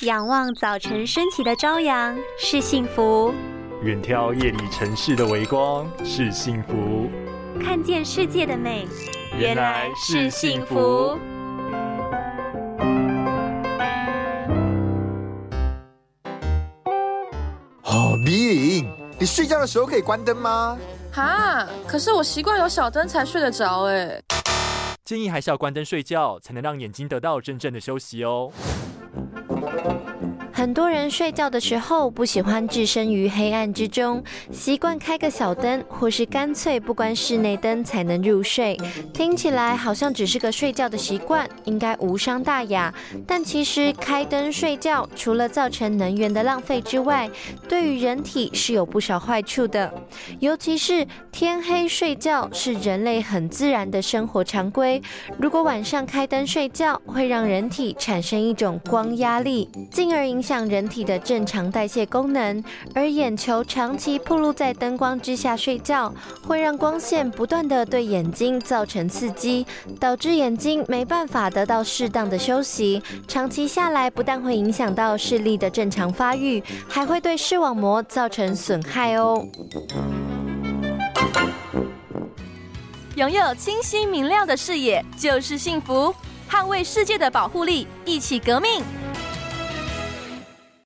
仰望早晨升起的朝阳是幸福，远眺夜里城市的微光是幸福，看见世界的美原来是幸福。哦，米影，你睡觉的时候可以关灯吗？哈，可是我习惯有小灯才睡得着哎。建议还是要关灯睡觉，才能让眼睛得到真正的休息哦。Thank you. 很多人睡觉的时候不喜欢置身于黑暗之中，习惯开个小灯，或是干脆不关室内灯才能入睡。听起来好像只是个睡觉的习惯，应该无伤大雅。但其实开灯睡觉，除了造成能源的浪费之外，对于人体是有不少坏处的。尤其是天黑睡觉是人类很自然的生活常规，如果晚上开灯睡觉，会让人体产生一种光压力，进而影响响人体的正常代谢功能，而眼球长期暴露在灯光之下睡觉，会让光线不断的对眼睛造成刺激，导致眼睛没办法得到适当的休息。长期下来，不但会影响到视力的正常发育，还会对视网膜造成损害哦。拥有清晰明亮的视野就是幸福，捍卫世界的保护力，一起革命。